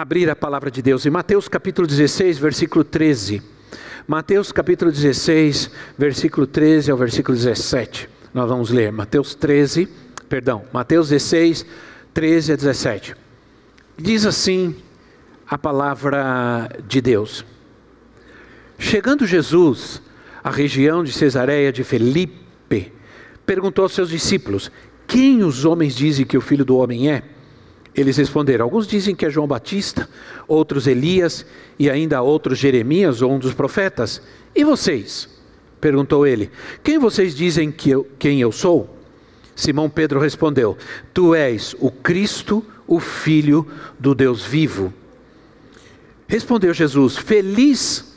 abrir a palavra de Deus em Mateus capítulo 16, versículo 13. Mateus capítulo 16, versículo 13 ao versículo 17. Nós vamos ler Mateus 13, perdão, Mateus 16, 13 a 17. Diz assim a palavra de Deus. Chegando Jesus à região de Cesareia de Felipe, perguntou aos seus discípulos: Quem os homens dizem que o filho do homem é? Eles responderam: Alguns dizem que é João Batista, outros Elias e ainda outros Jeremias ou um dos profetas. E vocês? Perguntou ele: Quem vocês dizem que eu, quem eu sou? Simão Pedro respondeu: Tu és o Cristo, o Filho do Deus vivo. Respondeu Jesus: Feliz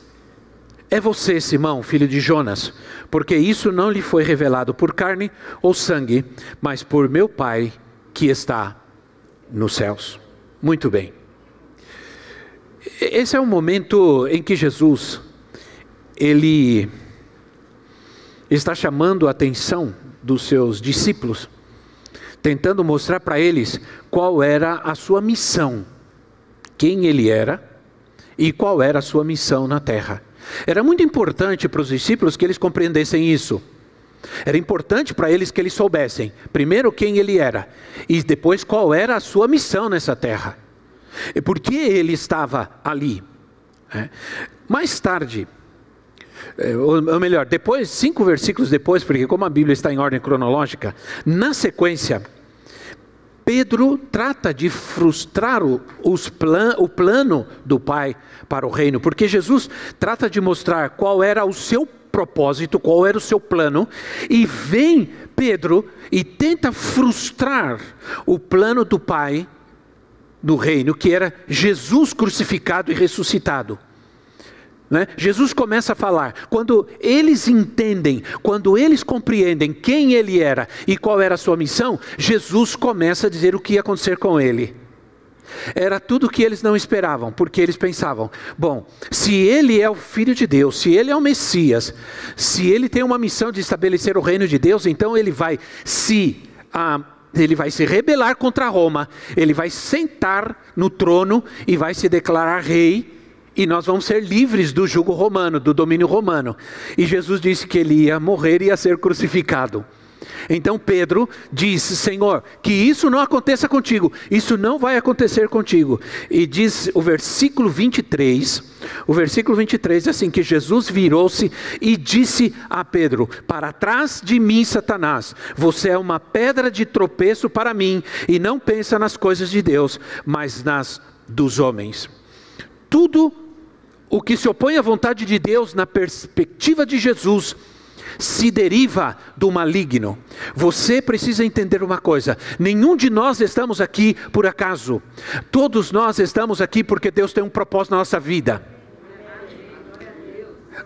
é você, Simão, filho de Jonas, porque isso não lhe foi revelado por carne ou sangue, mas por meu Pai que está nos céus. Muito bem. Esse é um momento em que Jesus ele está chamando a atenção dos seus discípulos, tentando mostrar para eles qual era a sua missão, quem ele era e qual era a sua missão na terra. Era muito importante para os discípulos que eles compreendessem isso. Era importante para eles que eles soubessem, primeiro, quem ele era, e depois qual era a sua missão nessa terra. E por que ele estava ali. É. Mais tarde, é, ou melhor, depois, cinco versículos depois, porque como a Bíblia está em ordem cronológica, na sequência, Pedro trata de frustrar o, plan, o plano do Pai para o reino, porque Jesus trata de mostrar qual era o seu propósito, qual era o seu plano, e vem Pedro e tenta frustrar o plano do Pai no reino, que era Jesus crucificado e ressuscitado. Né? Jesus começa a falar, quando eles entendem, quando eles compreendem quem ele era e qual era a sua missão, Jesus começa a dizer o que ia acontecer com ele. Era tudo o que eles não esperavam, porque eles pensavam: bom, se ele é o Filho de Deus, se ele é o Messias, se ele tem uma missão de estabelecer o reino de Deus, então ele vai se. Ah, ele vai se rebelar contra Roma, ele vai sentar no trono e vai se declarar rei, e nós vamos ser livres do jugo romano, do domínio romano. E Jesus disse que ele ia morrer e ia ser crucificado. Então Pedro diz: Senhor, que isso não aconteça contigo, isso não vai acontecer contigo. E diz o versículo 23, o versículo 23 é assim: que Jesus virou-se e disse a Pedro: Para trás de mim, Satanás, você é uma pedra de tropeço para mim, e não pensa nas coisas de Deus, mas nas dos homens. Tudo o que se opõe à vontade de Deus na perspectiva de Jesus, se deriva do maligno. Você precisa entender uma coisa: nenhum de nós estamos aqui por acaso, todos nós estamos aqui porque Deus tem um propósito na nossa vida.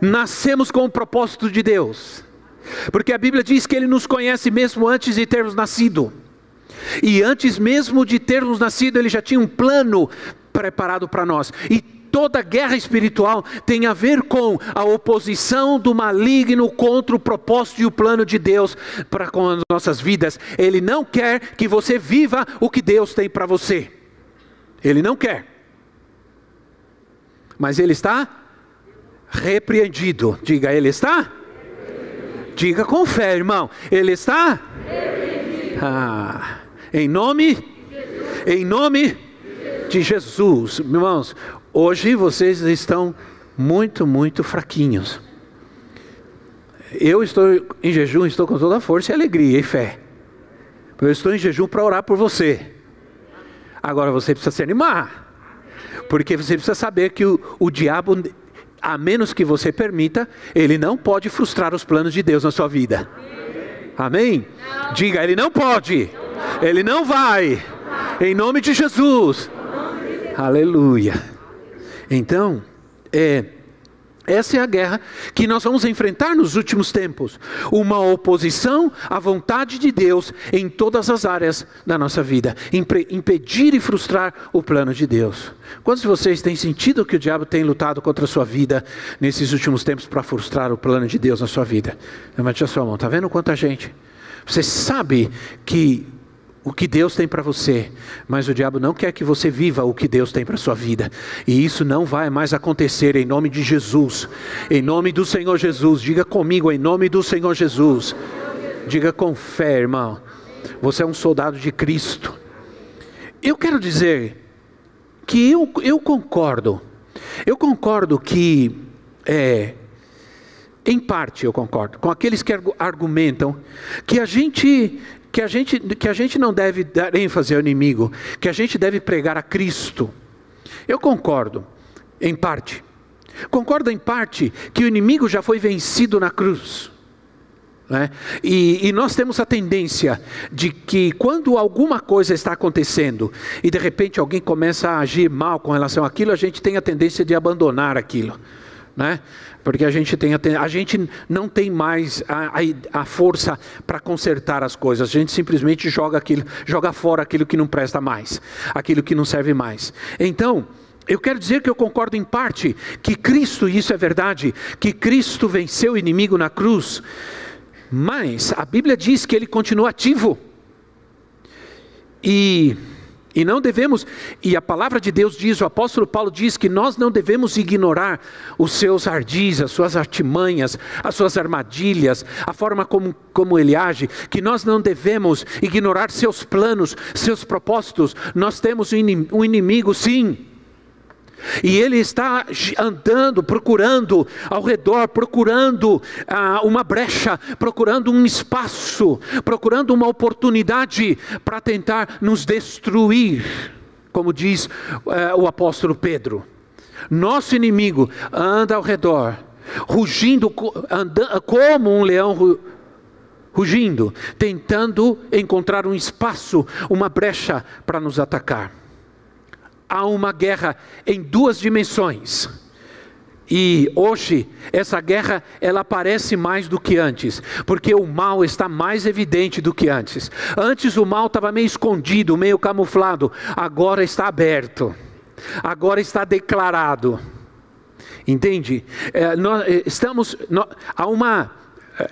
Nascemos com o propósito de Deus, porque a Bíblia diz que Ele nos conhece mesmo antes de termos nascido. E antes mesmo de termos nascido, ele já tinha um plano preparado para nós. E toda guerra espiritual tem a ver com a oposição do maligno contra o propósito e o plano de Deus para com as nossas vidas. Ele não quer que você viva o que Deus tem para você. Ele não quer. Mas ele está repreendido. Diga, ele está? Diga com fé, irmão. Ele está? Ah, em nome? Em nome de Jesus. Irmãos, Hoje vocês estão muito, muito fraquinhos. Eu estou em jejum, estou com toda a força e alegria e fé. Eu estou em jejum para orar por você. Agora você precisa se animar. Porque você precisa saber que o, o diabo, a menos que você permita, ele não pode frustrar os planos de Deus na sua vida. Amém? Diga, ele não pode. Ele não vai. Em nome de Jesus. Aleluia. Então, é, essa é a guerra que nós vamos enfrentar nos últimos tempos. Uma oposição à vontade de Deus em todas as áreas da nossa vida. Impedir e frustrar o plano de Deus. Quantos de vocês têm sentido que o diabo tem lutado contra a sua vida nesses últimos tempos para frustrar o plano de Deus na sua vida? Levante a sua mão. Está vendo quanta gente? Você sabe que o que Deus tem para você, mas o diabo não quer que você viva o que Deus tem para sua vida. E isso não vai mais acontecer em nome de Jesus. Em nome do Senhor Jesus, diga comigo em nome do Senhor Jesus. Diga com fé, irmão. Você é um soldado de Cristo. Eu quero dizer que eu, eu concordo. Eu concordo que é, em parte eu concordo com aqueles que argumentam que a gente que a gente, que a gente não deve dar ênfase ao inimigo, que a gente deve pregar a Cristo. Eu concordo, em parte. Concordo em parte que o inimigo já foi vencido na cruz. Né? E, e, nós temos a tendência de que quando alguma coisa está acontecendo e de repente alguém começa a agir mal com relação àquilo, a gente tem a tendência de abandonar aquilo. Né? Porque a gente, tem, a gente não tem mais a, a, a força para consertar as coisas. A gente simplesmente joga aquilo, joga fora aquilo que não presta mais, aquilo que não serve mais. Então, eu quero dizer que eu concordo em parte que Cristo, isso é verdade, que Cristo venceu o inimigo na cruz, mas a Bíblia diz que ele continua ativo. E e não devemos, e a palavra de Deus diz, o apóstolo Paulo diz que nós não devemos ignorar os seus ardis, as suas artimanhas, as suas armadilhas, a forma como, como ele age, que nós não devemos ignorar seus planos, seus propósitos. Nós temos um inimigo, sim, e ele está andando, procurando ao redor, procurando ah, uma brecha, procurando um espaço, procurando uma oportunidade para tentar nos destruir, como diz eh, o apóstolo Pedro. Nosso inimigo anda ao redor, rugindo anda, como um leão rugindo, tentando encontrar um espaço, uma brecha para nos atacar há uma guerra em duas dimensões. E hoje essa guerra ela aparece mais do que antes, porque o mal está mais evidente do que antes. Antes o mal estava meio escondido, meio camuflado, agora está aberto. Agora está declarado. Entende? É, nós é, estamos nós, há uma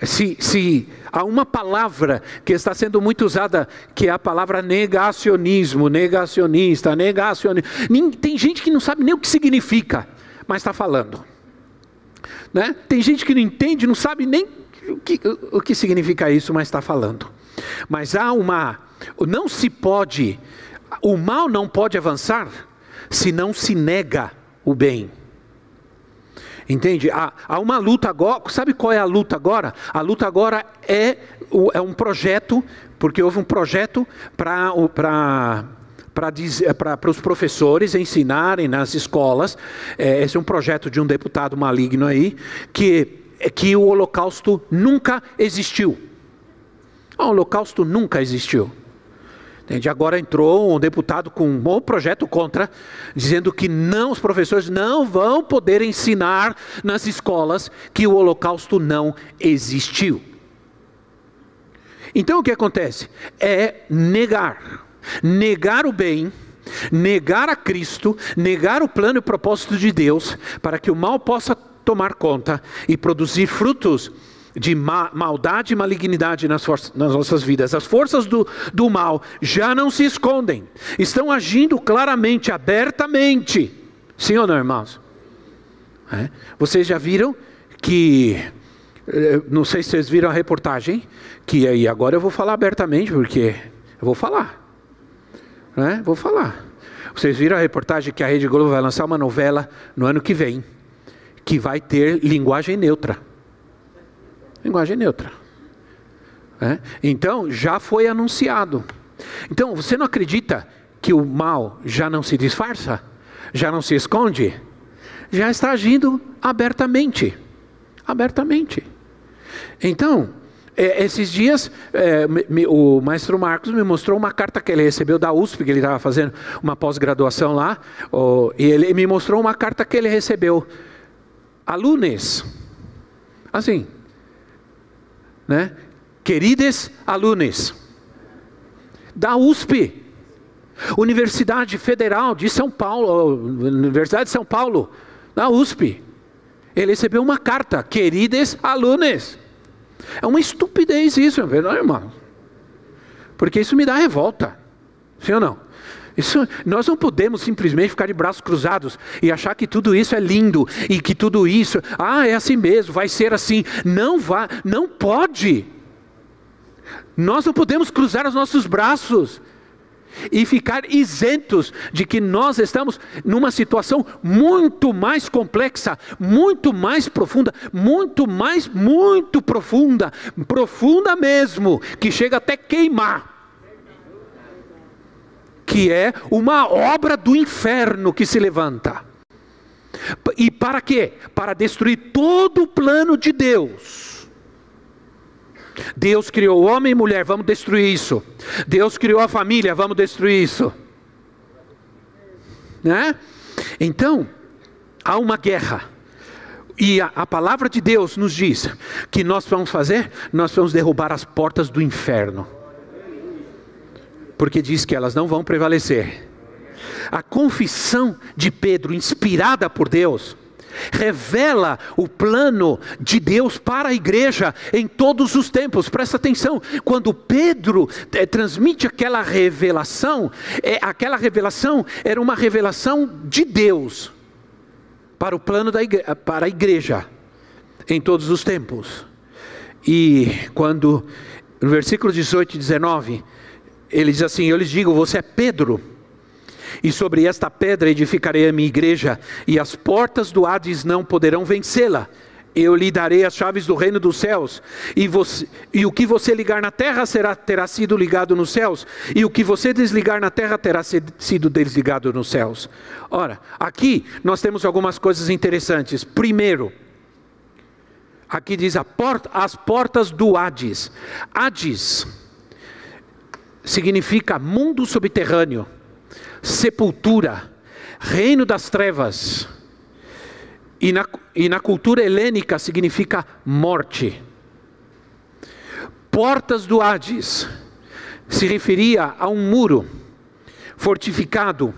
se, se há uma palavra que está sendo muito usada, que é a palavra negacionismo, negacionista, negacionista. Tem gente que não sabe nem o que significa, mas está falando. Né? Tem gente que não entende, não sabe nem o que, o que significa isso, mas está falando. Mas há uma. Não se pode. O mal não pode avançar se não se nega o bem. Entende? Há, há, uma luta agora. Sabe qual é a luta agora? A luta agora é, é um projeto, porque houve um projeto para para os professores ensinarem nas escolas. É, esse é um projeto de um deputado maligno aí, que, que o Holocausto nunca existiu. O Holocausto nunca existiu. Entende? Agora entrou um deputado com um bom projeto contra, dizendo que não, os professores não vão poder ensinar nas escolas que o holocausto não existiu. Então o que acontece? É negar. Negar o bem, negar a Cristo, negar o plano e o propósito de Deus, para que o mal possa tomar conta e produzir frutos de ma maldade e malignidade nas, nas, nossas vidas. As forças do, do mal já não se escondem, estão agindo claramente, abertamente. Sim ou não, irmãos? É. Vocês já viram que. Eh, não sei se vocês viram a reportagem, que aí agora eu vou falar abertamente, porque eu vou falar. Né? Vou falar. Vocês viram a reportagem que a Rede Globo vai lançar uma novela no ano que vem, que vai ter linguagem neutra. Linguagem neutra. É? Então, já foi anunciado. Então, você não acredita que o mal já não se disfarça? Já não se esconde? Já está agindo abertamente. Abertamente. Então, É, esses dias, é, me, o maestro Marcos me mostrou uma carta que ele recebeu da USP, que ele estava fazendo uma pós-graduação lá, e ele me mostrou uma carta que ele recebeu. Alunos, assim, né? Queridos alunos, da USP, Universidade Federal de São Paulo, Universidade de São Paulo, da USP. Ele recebeu uma carta, queridos alunos. É uma estupidez isso, não é, irmão? Porque isso me dá revolta. Sim ou não? Isso, nós não podemos simplesmente ficar de braços cruzados e achar que tudo isso é lindo e que tudo isso, ah, é assim mesmo, vai ser assim. Não vá, não pode. Nós não podemos cruzar os nossos braços e ficar isentos de que nós estamos numa situação muito mais complexa, muito mais profunda, muito mais, muito profunda, profunda mesmo, que chega até queimar. Que é uma obra do inferno que se levanta. E para quê? Para destruir todo o plano de Deus Deus criou homem e mulher, vamos destruir isso. Deus criou a família, vamos destruir isso. Né? Então, há uma guerra. E a, a, palavra de Deus nos diz que nós vamos fazer, nós vamos derrubar as portas do inferno. Porque diz que elas não vão prevalecer. A confissão de Pedro, inspirada por Deus, revela o plano de Deus para a igreja em todos os tempos. Presta atenção, quando Pedro é, transmite aquela revelação, é, aquela revelação era uma revelação de Deus para o plano da igreja, para a igreja em todos os tempos. E quando no versículo 18 e 19, ele diz assim: Eu lhes digo, você é Pedro e sobre esta pedra edificarei a minha igreja, e as portas do Hades não poderão vencê-la. Eu lhe darei as chaves do reino dos céus, e, você, e o que você ligar na terra será, terá sido ligado nos céus, e o que você desligar na terra terá sido desligado nos céus. Ora, aqui nós temos algumas coisas interessantes. Primeiro, aqui diz porta, as portas do Hades. Hades significa mundo subterrâneo sepultura, reino das trevas. E na, e na cultura helênica significa morte. Portas do Hades se referia a um muro fortificado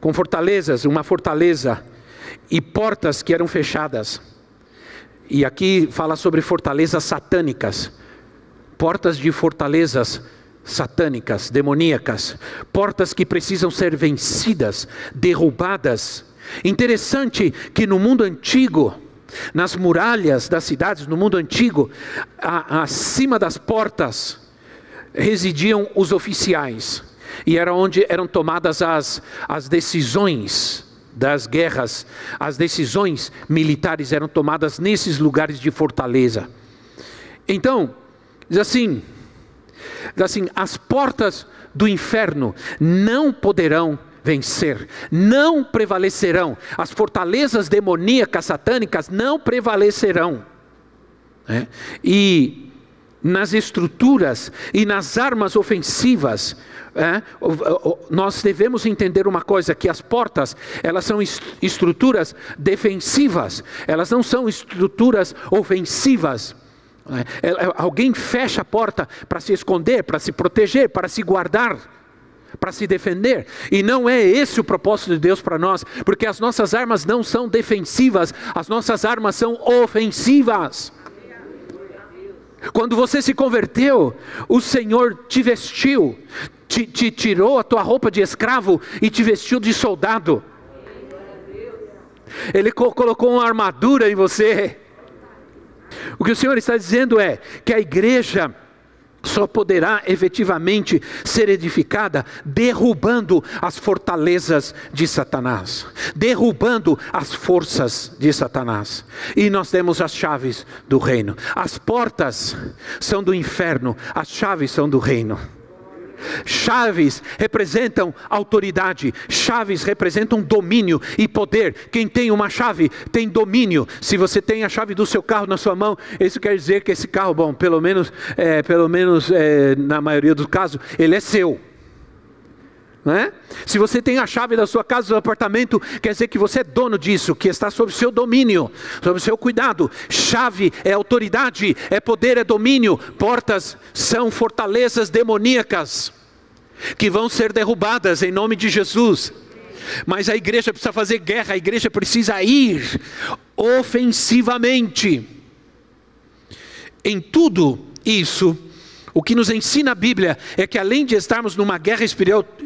com fortalezas, uma fortaleza e portas que eram fechadas. E aqui fala sobre fortalezas satânicas, portas de fortalezas satânicas, demoníacas, portas que precisam ser vencidas, derrubadas. Interessante que no mundo antigo, nas muralhas das cidades, no mundo antigo, a, acima das portas residiam os oficiais, e era onde eram tomadas as, as decisões das guerras, as decisões militares eram tomadas nesses lugares de fortaleza. Então, diz assim: assim, as portas do inferno não poderão vencer, não prevalecerão, as fortalezas demoníacas, satânicas não prevalecerão. É? E nas estruturas e nas armas ofensivas, é, nós devemos entender uma coisa: que as portas elas são estruturas defensivas, elas não são estruturas ofensivas. É, é, alguém fecha a porta para se esconder, para se proteger, para se guardar, para se defender. E não é esse o propósito de Deus para nós, porque as nossas armas não são defensivas, as nossas armas são ofensivas. Quando você se converteu, o Senhor te vestiu, te, te tirou a tua roupa de escravo e te vestiu de soldado. Ele colocou uma armadura em você. O que o Senhor está dizendo é que a igreja só poderá efetivamente ser edificada derrubando as fortalezas de Satanás, derrubando as forças de Satanás. E nós temos as chaves do reino. As portas são do inferno, as chaves são do reino. Chaves representam autoridade, chaves representam domínio e poder. Quem tem uma chave tem domínio. Se você tem a chave do seu carro na sua mão, isso quer dizer que esse carro, bom, pelo menos, é, pelo menos é, na maioria dos casos, ele é seu. É? Se você tem a chave da sua casa, do seu apartamento, quer dizer que você é dono disso, que está sob seu domínio, sob seu cuidado. Chave é autoridade, é poder, é domínio. Portas são fortalezas demoníacas que vão ser derrubadas em nome de Jesus. Mas a igreja precisa fazer guerra, a igreja precisa ir ofensivamente. Em tudo isso, o que nos ensina a Bíblia é que além de estarmos numa guerra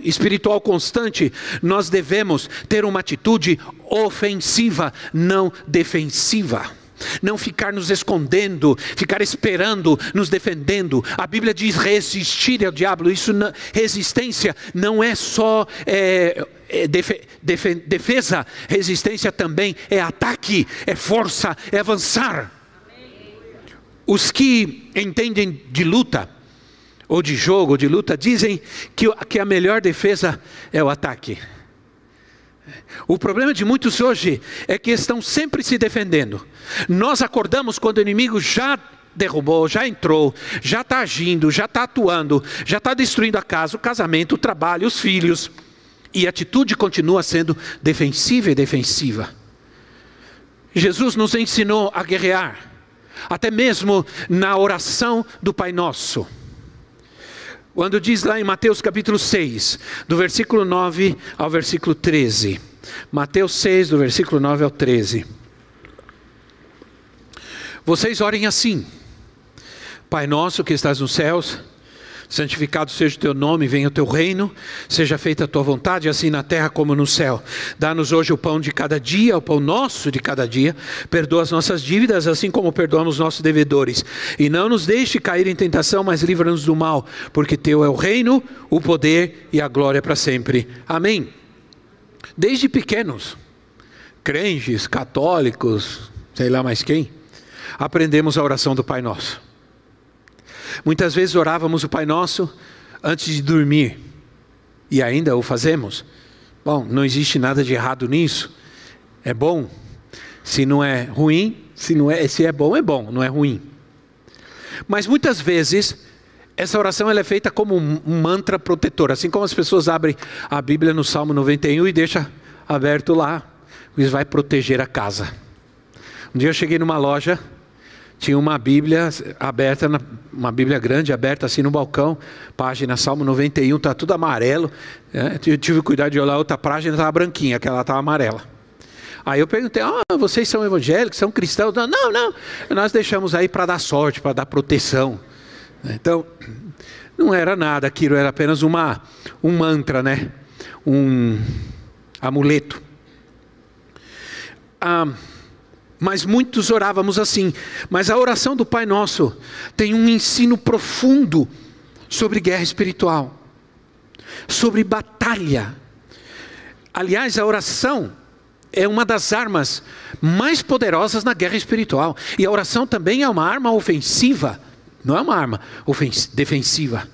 espiritual constante, nós devemos ter uma atitude ofensiva, não defensiva. Não ficar nos escondendo, ficar esperando, nos defendendo. A Bíblia diz resistir ao diabo. Isso resistência não é só é, é defe, defe, defesa, resistência também é ataque, é força, é avançar. Os que entendem de luta, ou de jogo, ou de luta, dizem que, que a melhor defesa é o ataque. O problema de muitos hoje é que estão sempre se defendendo. Nós acordamos quando o inimigo já derrubou, já entrou, já está agindo, já está atuando, já está destruindo a casa, o casamento, o trabalho, os filhos. E a atitude continua sendo defensiva e defensiva. Jesus nos ensinou a guerrear, até mesmo na oração do Pai Nosso. Quando diz lá em Mateus capítulo 6, do versículo 9 ao versículo 13. Mateus 6, do versículo 9 ao 13. Vocês orem assim: Pai nosso que estás nos céus, Santificado seja o teu nome, venha o teu reino, seja feita a tua vontade, assim na terra como no céu. Dá-nos hoje o pão de cada dia, o pão nosso de cada dia. Perdoa as nossas dívidas, assim como perdoamos nossos devedores. E não nos deixe cair em tentação, mas livra-nos do mal, porque teu é o reino, o poder e a glória para sempre. Amém. Desde pequenos, crentes, católicos, sei lá mais quem, aprendemos a oração do Pai Nosso. Muitas vezes orávamos o Pai Nosso antes de dormir, e ainda o fazemos. Bom, não existe nada de errado nisso. É bom. Se não é ruim, se não é, se é bom, é bom, não é ruim. Mas muitas vezes essa oração ela é feita como um mantra protetor, assim como as pessoas abrem a Bíblia no Salmo 91 e deixa aberto lá, isso vai proteger a casa. Um dia eu cheguei numa loja tinha uma Bíblia aberta, uma Bíblia grande aberta assim no balcão, página Salmo 91, está tudo amarelo. Né? Eu tive cuidado de olhar outra página, estava branquinha, aquela estava amarela. Aí eu perguntei: ah, vocês são evangélicos, são cristãos? Não, não, não. nós deixamos aí para dar sorte, para dar proteção. Então, não era nada, aquilo era apenas uma, um mantra, né? um amuleto. Ah, mas muitos orávamos assim. Mas a oração do Pai Nosso tem um ensino profundo sobre guerra espiritual, sobre batalha. Aliás, a oração é uma das armas mais poderosas na guerra espiritual. E a oração também é uma arma ofensiva, não é uma arma defensiva.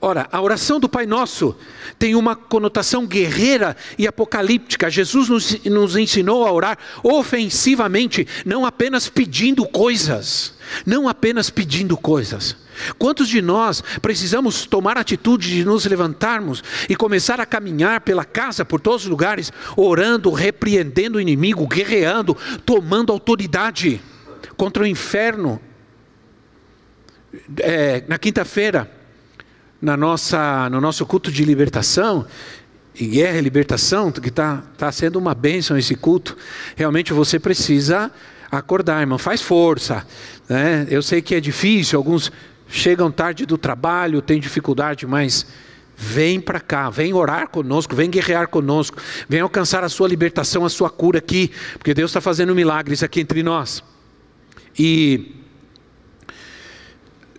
Ora, a oração do Pai Nosso tem uma conotação guerreira e apocalíptica. Jesus nos, nos, ensinou a orar ofensivamente, não apenas pedindo coisas. Não apenas pedindo coisas. Quantos de nós precisamos tomar atitude de nos levantarmos e começar a caminhar pela casa, por todos os lugares, orando, repreendendo o inimigo, guerreando, tomando autoridade contra o inferno? É, na quinta-feira, na nossa, no nosso culto de libertação, e guerra e libertação, que está tá sendo uma bênção esse culto, realmente você precisa acordar, irmão, faz força. Né? Eu sei que é difícil, alguns chegam tarde do trabalho, têm dificuldade, mas vem para cá, vem orar conosco, vem guerrear conosco, vem alcançar a sua libertação, a sua cura aqui, porque Deus está fazendo milagres aqui entre nós. E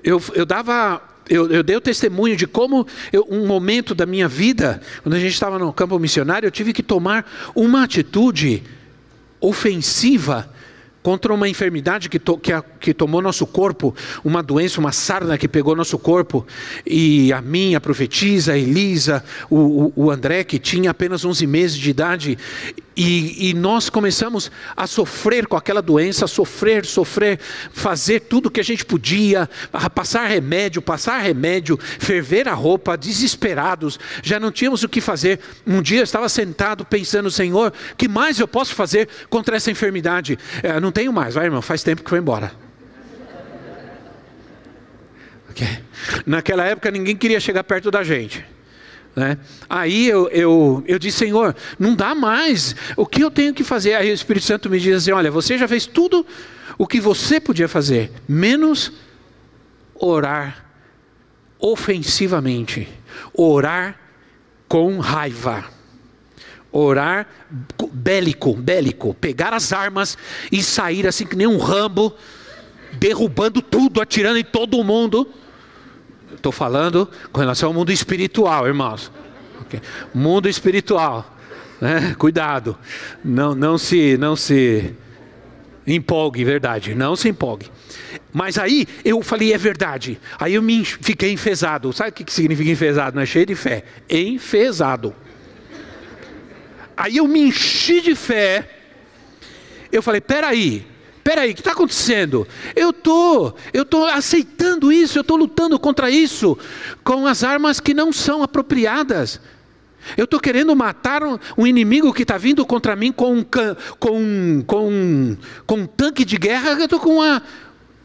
eu, eu dava eu, eu, dei o testemunho de como eu, um momento da minha vida, quando a gente estava no campo missionário, eu tive que tomar uma atitude ofensiva contra uma enfermidade que, to, que, a, que tomou nosso corpo, uma doença, uma sarna que pegou nosso corpo, e a minha a profetisa, a Elisa, o, o, o André, que tinha apenas 11 meses de idade, e, e, nós começamos a sofrer com aquela doença, sofrer, sofrer, fazer tudo o que a gente podia, passar remédio, passar remédio, ferver a roupa, desesperados, já não tínhamos o que fazer. Um dia eu estava sentado pensando, Senhor, que mais eu posso fazer contra essa enfermidade? É, não tenho mais, vai irmão, faz tempo que foi embora. Okay. Naquela época ninguém queria chegar perto da gente. Né? Aí eu, eu, eu disse, Senhor, não dá mais, o que eu tenho que fazer? Aí o Espírito Santo me diz assim: Olha, você já fez tudo o que você podia fazer, menos orar ofensivamente, orar com raiva, orar bélico, bélico, pegar as armas e sair assim que nem um rambo, derrubando tudo, atirando em todo mundo. Estou falando com relação ao mundo espiritual, irmãos. Okay. Mundo espiritual. Né? Cuidado. Não, não se, não se empolgue, verdade. Não se empolgue. Mas aí eu falei, é verdade. Aí eu me fiquei enfesado. Sabe o que significa enfesado? Não é cheio de fé. Enfesado. Aí eu me enchi de fé. Eu falei, peraí, Peraí, o que está acontecendo? Eu tô, eu tô aceitando isso, eu estou lutando contra isso com as armas que não são apropriadas. Eu estou querendo matar um, um inimigo que está vindo contra mim com um, com, com, com um tanque de guerra. Eu estou com uma,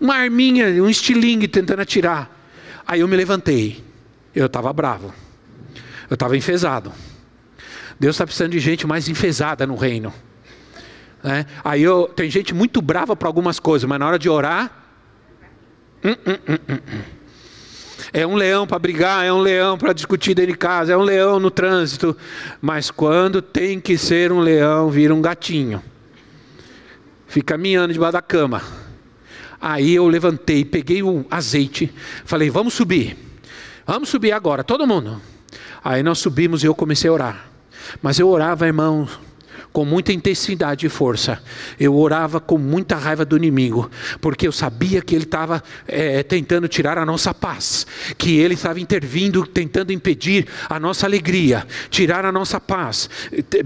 uma arminha, um estilingue tentando atirar. Aí eu me levantei. Eu estava bravo. Eu estava enfesado. Deus está precisando de gente mais enfesada no reino. Né? Aí eu, tem gente muito brava para algumas coisas, mas na hora de orar. Hum, hum, hum, hum, hum. é um leão para brigar, é um leão para discutir dentro de casa, é um leão no trânsito. Mas quando tem que ser um leão, vira um gatinho. Fica miando debaixo da cama. Aí eu levantei, peguei o azeite, falei: vamos subir. Vamos subir agora, todo mundo. Aí nós subimos e eu comecei a orar. Mas eu orava, irmão, com muita intensidade e força. Eu orava com muita raiva do inimigo, porque eu sabia que ele estava é, tentando tirar a nossa paz, que ele estava intervindo, tentando impedir a nossa alegria, tirar a nossa paz,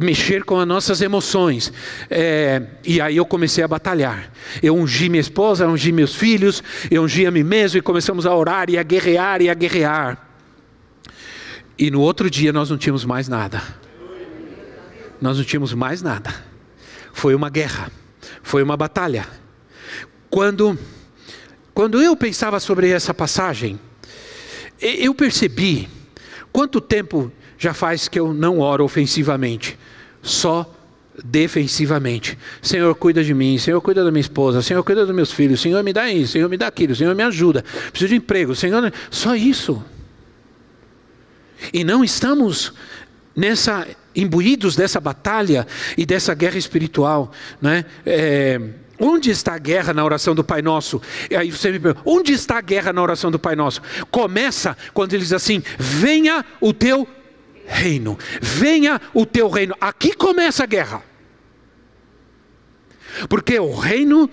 mexer com as nossas emoções. É, e aí eu comecei a batalhar. Eu ungi minha esposa, eu ungi meus filhos, eu ungi a mim mesmo e começamos a orar e a guerrear e a guerrear. E no outro dia nós não tínhamos mais nada nós não tínhamos mais nada. Foi uma guerra, foi uma batalha. Quando, quando eu pensava sobre essa passagem, eu percebi quanto tempo já faz que eu não oro ofensivamente, só defensivamente. Senhor, cuida de mim, Senhor, cuida da minha esposa, Senhor, cuida dos meus filhos, Senhor, me dá isso, Senhor, me dá aquilo, Senhor, me ajuda. Preciso de emprego, Senhor, só isso. E não estamos nessa imbuídos dessa batalha e dessa guerra espiritual, né? É, onde está a guerra na oração do Pai Nosso? E aí você me pergunta, onde está a guerra na oração do Pai Nosso? Começa quando ele diz assim: venha o teu reino, venha o teu reino. Aqui começa a guerra. Porque o reino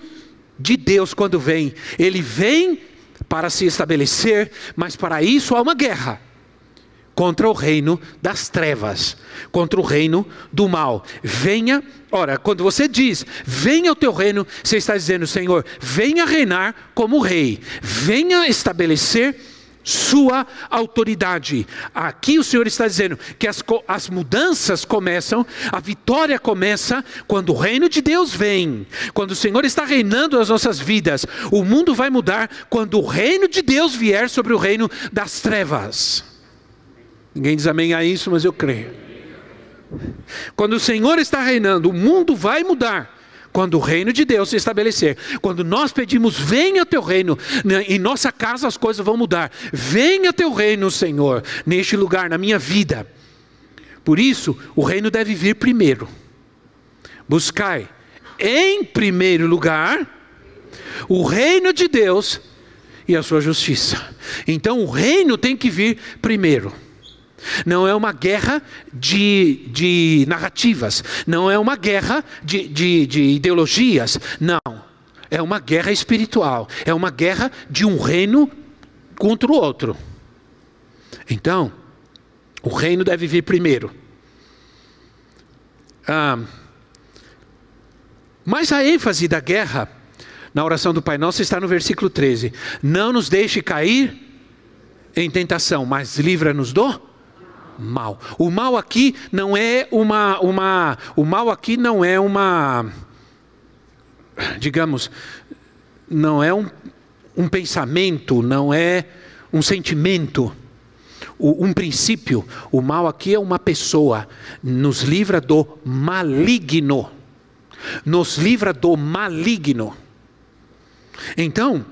de Deus, quando vem, ele vem para se estabelecer, mas para isso há uma guerra contra o reino das trevas, contra o reino do mal. Venha, ora, quando você diz, venha o teu reino, você está dizendo, Senhor, venha reinar como rei, venha estabelecer sua autoridade. Aqui o Senhor está dizendo que as, as mudanças começam, a vitória começa quando o reino de Deus vem, quando o Senhor está reinando nas nossas vidas. O mundo vai mudar quando o reino de Deus vier sobre o reino das trevas. Ninguém diz amém a isso, mas eu creio. Quando o Senhor está reinando, o mundo vai mudar. Quando o reino de Deus se estabelecer, quando nós pedimos, venha teu reino, em nossa casa as coisas vão mudar. Venha teu reino, Senhor, neste lugar, na minha vida. Por isso, o reino deve vir primeiro. Buscai, em primeiro lugar, o reino de Deus e a sua justiça. Então, o reino tem que vir primeiro. Não é uma guerra de, de narrativas, não é uma guerra de, de, de ideologias, não. é uma guerra espiritual, é uma guerra de um reino contra o outro. Então, o reino deve vir primeiro. Ah, mas a ênfase da guerra na oração do Pai Nosso está no versículo 13: Não nos deixe cair em tentação, mas livra-nos do mal. O mal aqui não é uma, uma o mal aqui não é uma digamos, não é um, um pensamento, não é um sentimento, um princípio. O mal aqui é uma pessoa, nos livra do maligno. Nos livra do maligno. Então,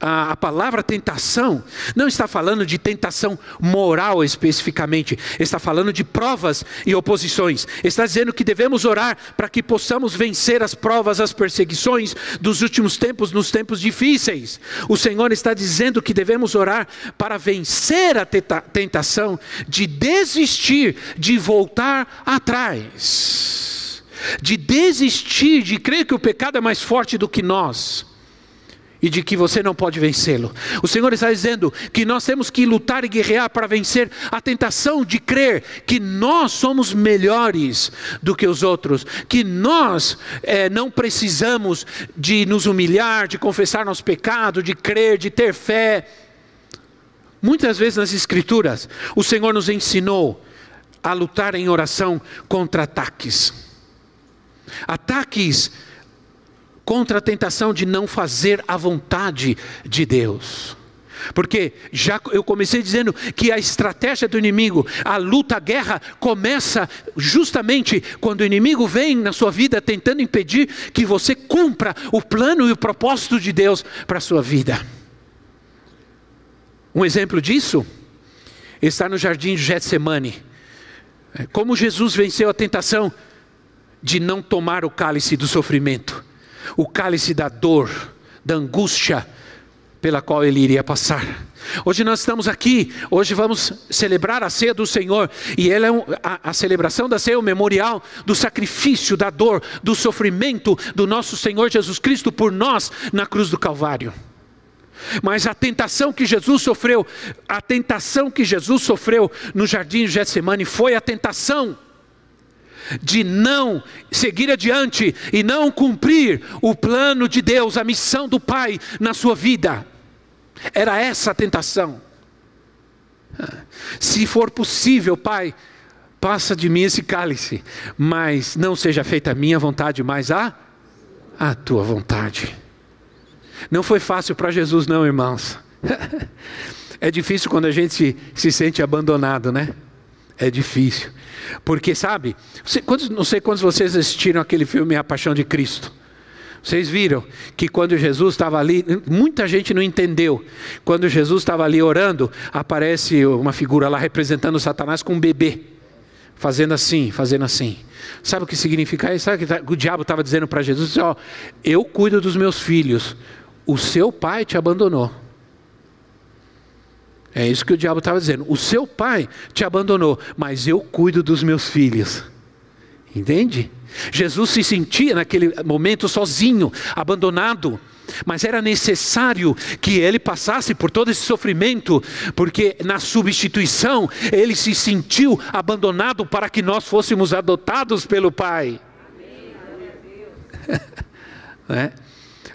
a, a, palavra tentação não está falando de tentação moral especificamente, está falando de provas e oposições. Está dizendo que devemos orar para que possamos vencer as provas, as perseguições dos últimos tempos, nos tempos difíceis. O Senhor está dizendo que devemos orar para vencer a tentação de desistir, de voltar atrás, de desistir, de crer que o pecado é mais forte do que nós e de que você não pode vencê-lo. O Senhor está dizendo que nós temos que lutar e guerrear para vencer a tentação de crer que nós somos melhores do que os outros, que nós é, não precisamos de nos humilhar, de confessar nosso pecado, de crer, de ter fé. Muitas vezes nas Escrituras, o Senhor nos ensinou a lutar em oração contra ataques. Ataques contra a tentação de não fazer a vontade de Deus. Porque já eu comecei dizendo que a estratégia do inimigo, a luta, a guerra, começa justamente quando o inimigo vem na sua vida tentando impedir que você cumpra o plano e o propósito de Deus para a sua vida. Um exemplo disso está no jardim de Getsemane. Como Jesus venceu a tentação de não tomar o cálice do sofrimento o cálice da dor, da angústia pela qual ele iria passar. Hoje nós estamos aqui, hoje vamos celebrar a ceia do Senhor, e ela é um, a, a, celebração da ceia é o memorial do sacrifício, da dor, do sofrimento do nosso Senhor Jesus Cristo por nós na cruz do Calvário. Mas a tentação que Jesus sofreu, a tentação que Jesus sofreu no jardim de Getsemane foi a tentação de não seguir adiante e não cumprir o plano de Deus, a missão do Pai na sua vida. Era essa a tentação. Se for possível, Pai, passa de mim esse cálice, mas não seja feita a minha vontade, mas a, a tua vontade. Não foi fácil para Jesus, não, irmãos. É difícil quando a gente se, se sente abandonado, né? É difícil. Porque, sabe, não sei quantos vocês assistiram aquele filme A Paixão de Cristo. Vocês viram que quando Jesus estava ali, muita gente não entendeu. Quando Jesus estava ali orando, aparece uma figura lá representando Satanás com um bebê, fazendo assim, fazendo assim. Sabe o que significa isso? Sabe o que tá, o diabo estava dizendo para Jesus? Ó, eu cuido dos meus filhos, o seu pai te abandonou. É isso que o diabo estava dizendo. O seu pai te abandonou, mas eu cuido dos meus filhos. Entende? Jesus se sentia naquele momento sozinho, abandonado. Mas era necessário que ele passasse por todo esse sofrimento, porque na substituição ele se sentiu abandonado para que nós fôssemos adotados pelo Pai. é?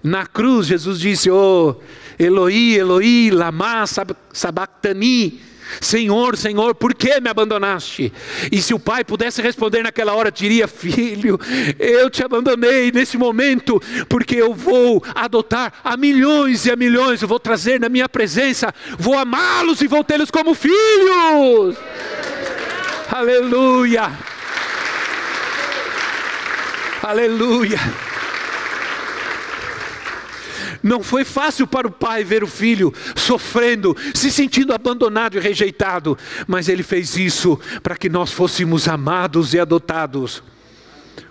Na cruz, Jesus disse: Oh, Eloi, Eloi, lama sabachthani. Senhor, Senhor, por que me abandonaste? E se o pai pudesse responder naquela hora, diria: Filho, eu te abandonei nesse momento, porque eu vou adotar a milhões e a milhões, eu vou trazer na minha presença, vou amá-los e vou tê-los como filhos. Aleluia, aleluia. Não foi fácil para o pai ver o filho sofrendo, se sentindo abandonado e rejeitado, mas ele fez isso para que nós fôssemos amados e adotados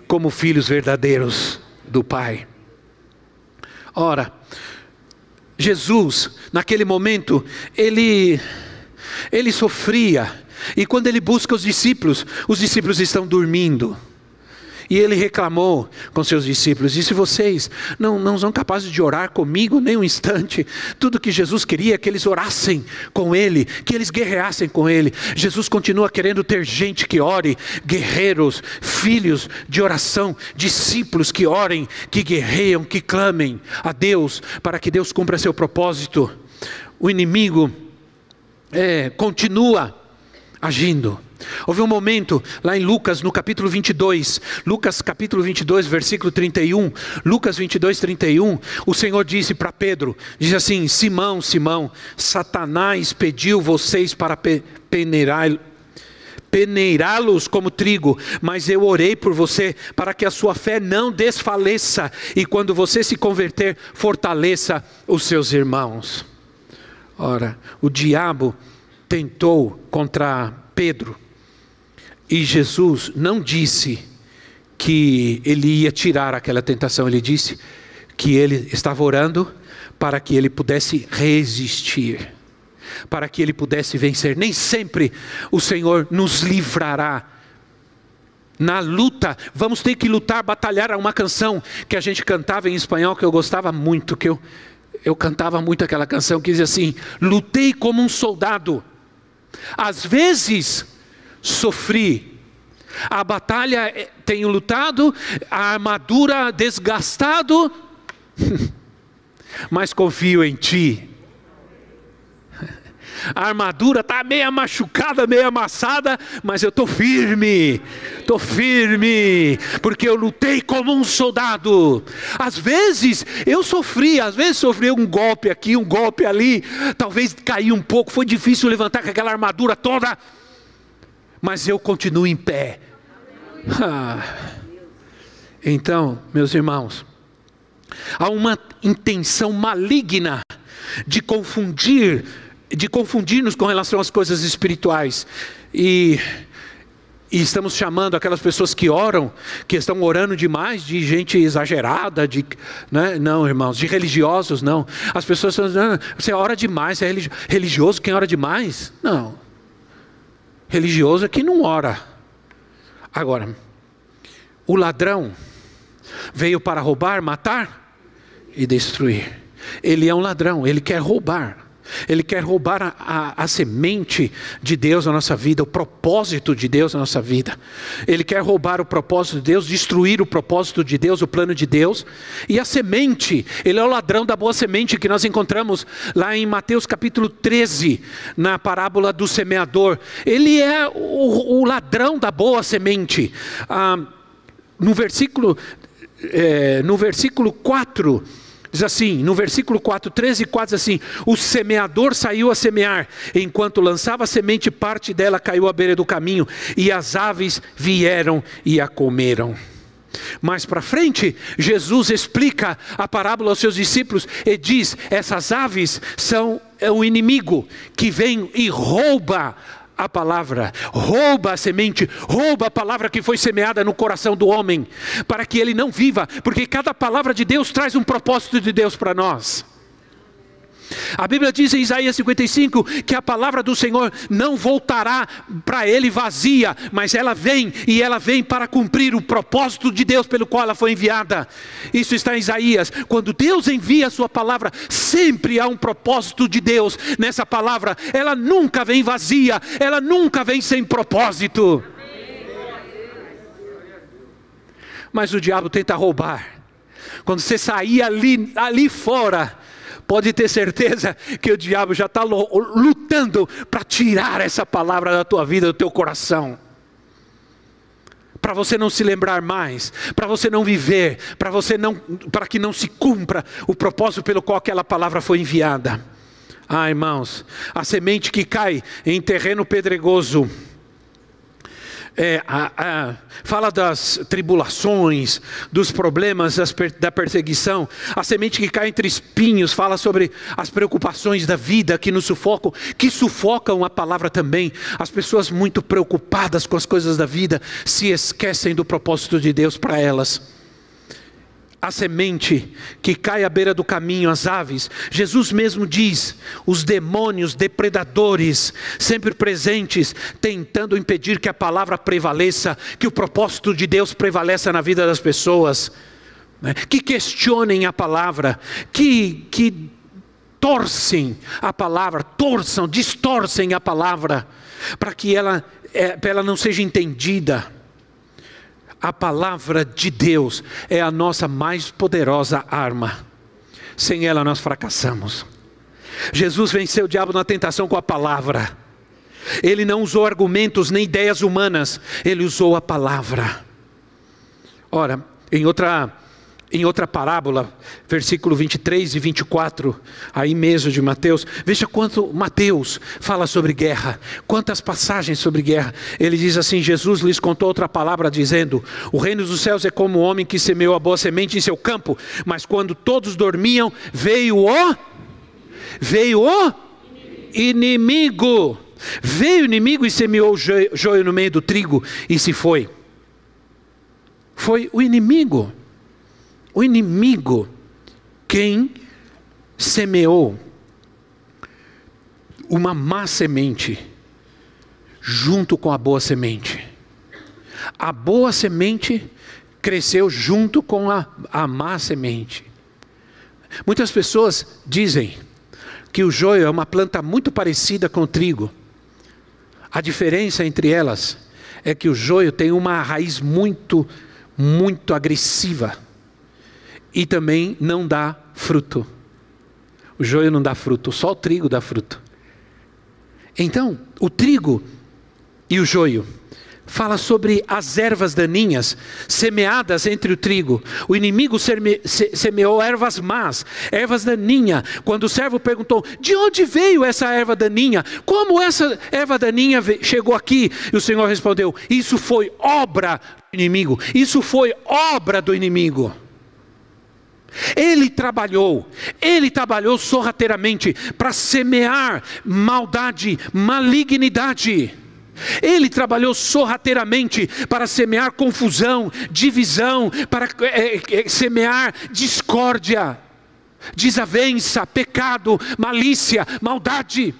como filhos verdadeiros do Pai. Ora, Jesus, naquele momento, ele ele sofria, e quando ele busca os discípulos, os discípulos estão dormindo. E ele reclamou com seus discípulos: e vocês não, não são capazes de orar comigo nem um instante, tudo que Jesus queria é que eles orassem com ele, que eles guerreassem com ele. Jesus continua querendo ter gente que ore, guerreiros, filhos de oração, discípulos que orem, que guerreiam, que clamem a Deus para que Deus cumpra seu propósito. O inimigo é, continua agindo. Houve um momento lá em Lucas, no capítulo 22, Lucas capítulo 22, versículo 31, Lucas 22, 31, o Senhor disse para Pedro, diz assim, Simão, Simão, Satanás pediu vocês para peneirá-los como trigo, mas eu orei por você para que a sua fé não desfaleça e quando você se converter, fortaleça os seus irmãos. Ora, o diabo tentou contra Pedro e Jesus não disse que ele ia tirar aquela tentação, ele disse que ele estava orando para que ele pudesse resistir para que ele pudesse vencer. Nem sempre o Senhor nos livrará. Na luta, vamos ter que lutar, batalhar. Uma canção que a gente cantava em espanhol que eu gostava muito, que eu, eu cantava muito aquela canção que diz assim: Lutei como um soldado, às vezes sofri, a batalha eh, tenho lutado, a armadura desgastado, mas confio em Ti, a armadura está meio machucada, meio amassada, mas eu estou firme, estou firme, porque eu lutei como um soldado. Às vezes eu sofri, às vezes sofri um golpe aqui, um golpe ali, talvez caí um pouco, foi difícil levantar com aquela armadura toda, mas eu continuo em pé. Ah. Então, meus irmãos, há uma intenção maligna de confundir de confundir-nos com relação às coisas espirituais. E, e, estamos chamando aquelas pessoas que oram, que estão orando demais, de gente exagerada, de, né? não, irmãos, de religiosos, não. As pessoas falam, você ora demais, você é religioso quem ora demais? Não. Religioso é quem não ora. Agora, o ladrão veio para roubar, matar e destruir. Ele é um ladrão, ele quer roubar. Ele quer roubar a, a, a, semente de Deus na nossa vida, o propósito de Deus na nossa vida. Ele quer roubar o propósito de Deus, destruir o propósito de Deus, o plano de Deus. E a semente, ele é o ladrão da boa semente que nós encontramos lá em Mateus capítulo 13, na parábola do semeador. Ele é o, o ladrão da boa semente. Ah, no versículo, é, no versículo 4 Diz assim, no versículo 4, 13 e 4 diz assim: O semeador saiu a semear, enquanto lançava a semente, parte dela caiu à beira do caminho, e as aves vieram e a comeram. Mais para frente, Jesus explica a parábola aos seus discípulos e diz: essas aves são é o inimigo que vem e rouba a palavra, rouba a semente, rouba a palavra que foi semeada no coração do homem, para que ele não viva, porque cada palavra de Deus traz um propósito de Deus para nós. A Bíblia diz em Isaías 55 que a palavra do Senhor não voltará para ele vazia, mas ela vem e ela vem para cumprir o propósito de Deus pelo qual ela foi enviada. Isso está em Isaías. Quando Deus envia a sua palavra, sempre há um propósito de Deus nessa palavra. Ela nunca vem vazia, ela nunca vem sem propósito. Mas o diabo tenta roubar. Quando você sair ali, ali fora, pode ter certeza que o diabo já está lutando para tirar essa palavra da tua vida, do teu coração. Para você não se lembrar mais, para você não viver, para você não, para que não se cumpra o propósito pelo qual aquela palavra foi enviada. Ah, irmãos, a semente que cai em terreno pedregoso, é, a, a, fala das tribulações, dos problemas das, da perseguição. A semente que cai entre espinhos fala sobre as preocupações da vida que nos sufocam, que sufocam a palavra também. As pessoas muito preocupadas com as coisas da vida se esquecem do propósito de Deus para elas. A semente que cai à beira do caminho, as aves. Jesus mesmo diz: os demônios, depredadores, sempre presentes, tentando impedir que a palavra prevaleça, que o propósito de Deus prevaleça na vida das pessoas, né? que questionem a palavra, que, que torcem a palavra, torçam, distorcem a palavra, para que ela, é, ela não seja entendida a palavra de Deus é a nossa mais poderosa arma. Sem ela nós fracassamos. Jesus venceu o diabo na tentação com a palavra. Ele não usou argumentos nem ideias humanas, ele usou a palavra. Ora, em outra em outra parábola, versículo 23 e 24, aí mesmo de Mateus, veja quanto Mateus fala sobre guerra, quantas passagens sobre guerra. Ele diz assim: Jesus lhes contou outra palavra, dizendo: O reino dos céus é como o homem que semeou a boa semente em seu campo, mas quando todos dormiam, veio o. Veio o inimigo. Veio o inimigo e semeou o joio no meio do trigo e se foi. Foi o inimigo o inimigo quem semeou uma má semente junto com a boa semente. A boa semente cresceu junto com a, a má semente. Muitas pessoas dizem que o joio é uma planta muito parecida com o trigo. A diferença entre elas é que o joio tem uma raiz muito, muito agressiva e também não dá fruto. O joio não dá fruto, só o trigo dá fruto. Então, o trigo e o joio fala sobre as ervas daninhas semeadas entre o trigo. O inimigo semeou ervas más, ervas daninhas. Quando o servo perguntou: "De onde veio essa erva daninha? Como essa erva daninha chegou aqui?" E o Senhor respondeu: "Isso foi obra do inimigo. Isso foi obra do inimigo." Ele trabalhou, ele trabalhou sorrateiramente para semear maldade, malignidade. Ele trabalhou sorrateiramente para semear confusão, divisão, para é, é, semear discórdia, desavença, pecado, malícia, maldade.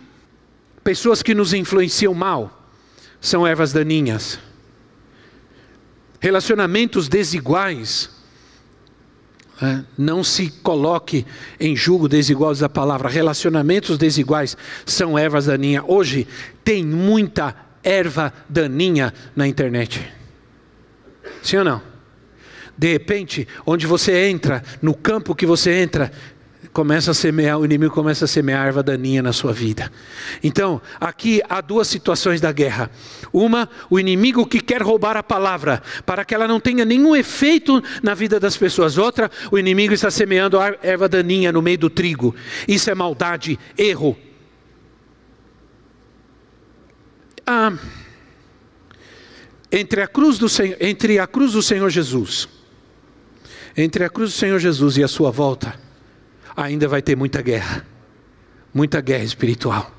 Pessoas que nos influenciam mal são ervas daninhas. Relacionamentos desiguais não se coloque em julgo desigual da palavra. Relacionamentos desiguais são ervas daninhas. Hoje tem muita erva daninha na internet. Sim ou não? De repente, onde você entra, no campo que você entra, começa a semear, o inimigo começa a semear erva daninha na sua vida. Então, aqui há duas situações da guerra. Uma, o inimigo que quer roubar a palavra, para que ela não tenha nenhum efeito na vida das pessoas. Outra, o inimigo está semeando erva daninha no meio do trigo. Isso é maldade, erro. Ah, entre a cruz do Senhor, entre a cruz do Senhor Jesus, entre a cruz do Senhor Jesus e a sua volta, ainda vai ter muita guerra, muita guerra espiritual.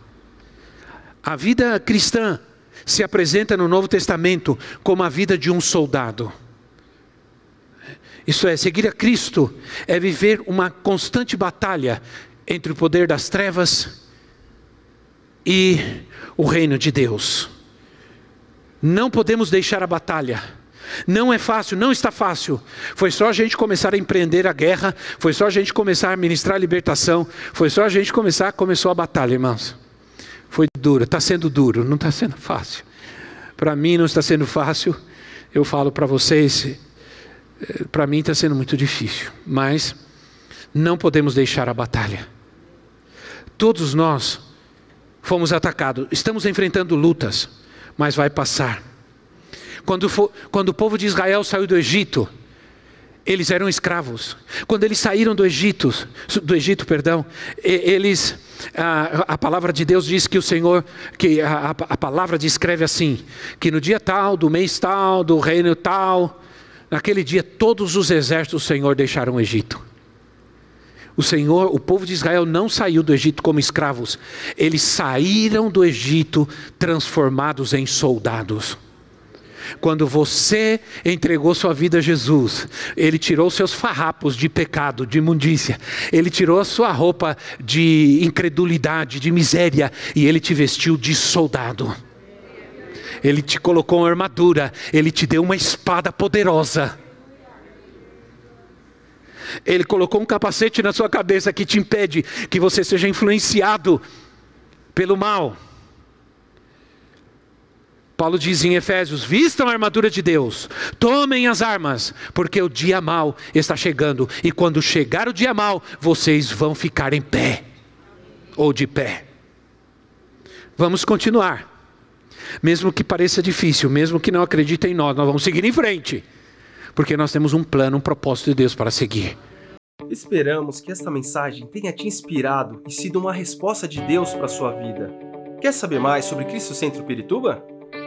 A vida cristã se apresenta no Novo Testamento como a vida de um soldado. Isso é, seguir a Cristo é viver uma constante batalha entre o poder das trevas e o reino de Deus. Não podemos deixar a batalha não é fácil, não está fácil. Foi só a gente começar a empreender a guerra, foi só a gente começar a ministrar a libertação, foi só a gente começar, começou a batalha, irmãos. Foi duro, está sendo duro, não está sendo fácil. Para mim não está sendo fácil, eu falo para vocês, eh, para mim está sendo muito difícil, mas não podemos deixar a batalha. Todos nós fomos atacados, estamos enfrentando lutas, mas vai passar. Quando, quando o povo de Israel saiu do Egito, eles eram escravos. Quando eles saíram do Egito, do Egito, perdão, eles a, a palavra de Deus diz que o Senhor, que a, a palavra descreve assim, que no dia tal, do mês tal, do reino tal, naquele dia todos os exércitos do Senhor deixaram o Egito. O Senhor, o povo de Israel não saiu do Egito como escravos, eles saíram do Egito transformados em soldados. Quando você entregou sua vida a Jesus, Ele tirou seus farrapos de pecado, de imundícia, Ele tirou a sua roupa de incredulidade, de miséria, e Ele te vestiu de soldado. Ele te colocou uma armadura, Ele te deu uma espada poderosa. Ele colocou um capacete na sua cabeça que te impede que você seja influenciado pelo mal. Paulo diz em Efésios: vistam a armadura de Deus, tomem as armas, porque o dia mal está chegando, e quando chegar o dia mal, vocês vão ficar em pé, ou de pé. Vamos continuar, mesmo que pareça difícil, mesmo que não acreditem em nós, nós vamos seguir em frente, porque nós temos um plano, um propósito de Deus para seguir. Esperamos que esta mensagem tenha te inspirado e sido uma resposta de Deus para a sua vida. Quer saber mais sobre Cristo Centro Pirituba?